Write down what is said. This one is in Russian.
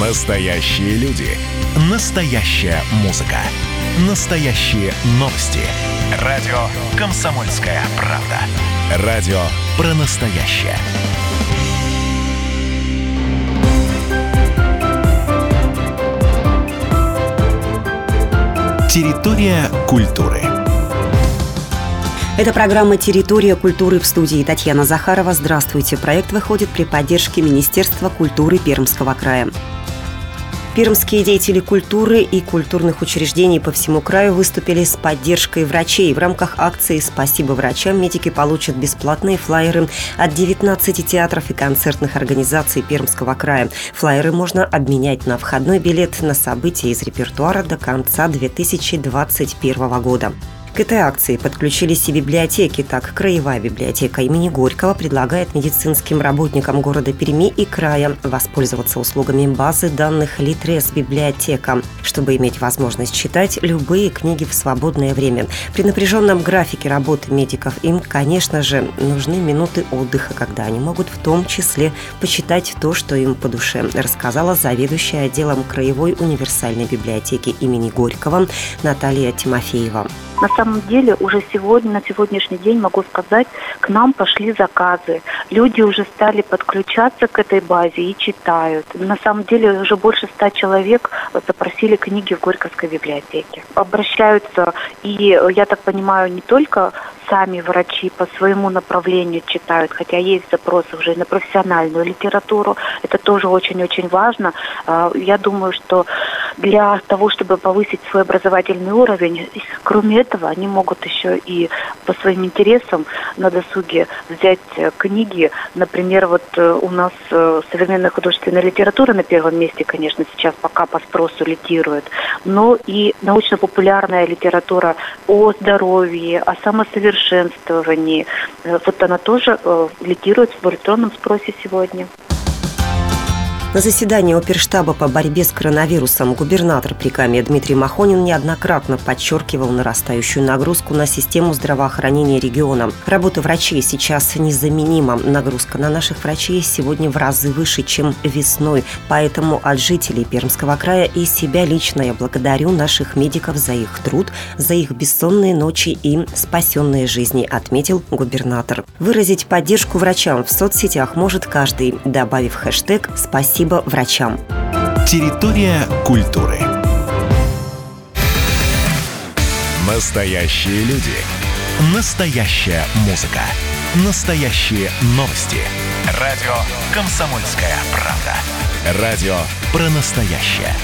Настоящие люди. Настоящая музыка. Настоящие новости. Радио «Комсомольская правда». Радио про настоящее. Территория культуры. Это программа «Территория культуры» в студии Татьяна Захарова. Здравствуйте. Проект выходит при поддержке Министерства культуры Пермского края. Пермские деятели культуры и культурных учреждений по всему краю выступили с поддержкой врачей. В рамках акции «Спасибо врачам» медики получат бесплатные флайеры от 19 театров и концертных организаций Пермского края. Флайеры можно обменять на входной билет на события из репертуара до конца 2021 года. К этой акции подключились и библиотеки. Так, Краевая библиотека имени Горького предлагает медицинским работникам города Перми и края воспользоваться услугами базы данных Литрес библиотека, чтобы иметь возможность читать любые книги в свободное время. При напряженном графике работы медиков им, конечно же, нужны минуты отдыха, когда они могут в том числе почитать то, что им по душе, рассказала заведующая отделом Краевой универсальной библиотеки имени Горького Наталья Тимофеева. На самом деле уже сегодня, на сегодняшний день, могу сказать, к нам пошли заказы. Люди уже стали подключаться к этой базе и читают. На самом деле уже больше ста человек запросили книги в Горьковской библиотеке. Обращаются и, я так понимаю, не только сами врачи по своему направлению читают, хотя есть запросы уже на профессиональную литературу. Это тоже очень-очень важно. А, я думаю, что для того, чтобы повысить свой образовательный уровень, кроме этого, они могут еще и по своим интересам на досуге взять э, книги. Например, вот э, у нас э, современная художественная литература на первом месте, конечно, сейчас пока по спросу литирует, но и научно-популярная литература о здоровье, о самосовершенствовании. Вот она тоже литирует в электронном спросе сегодня. На заседании оперштаба по борьбе с коронавирусом губернатор Прикамья Дмитрий Махонин неоднократно подчеркивал нарастающую нагрузку на систему здравоохранения региона. Работа врачей сейчас незаменима. Нагрузка на наших врачей сегодня в разы выше, чем весной. Поэтому от жителей Пермского края и себя лично я благодарю наших медиков за их труд, за их бессонные ночи и спасенные жизни, отметил губернатор. Выразить поддержку врачам в соцсетях может каждый, добавив хэштег «Спасибо спасибо врачам. Территория культуры. Настоящие люди. Настоящая музыка. Настоящие новости. Радио «Комсомольская правда». Радио про настоящее.